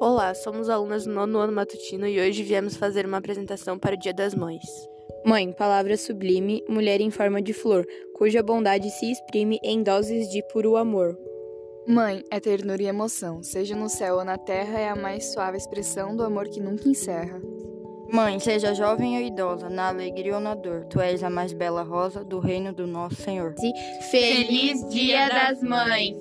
Olá, somos alunas do nono ano matutino e hoje viemos fazer uma apresentação para o Dia das Mães. Mãe, palavra sublime, mulher em forma de flor, cuja bondade se exprime em doses de puro amor. Mãe é ternura e emoção, seja no céu ou na terra, é a mais suave expressão do amor que nunca encerra. Mãe, seja jovem ou idosa, na alegria ou na dor, tu és a mais bela rosa do reino do nosso Senhor. Feliz Dia das Mães!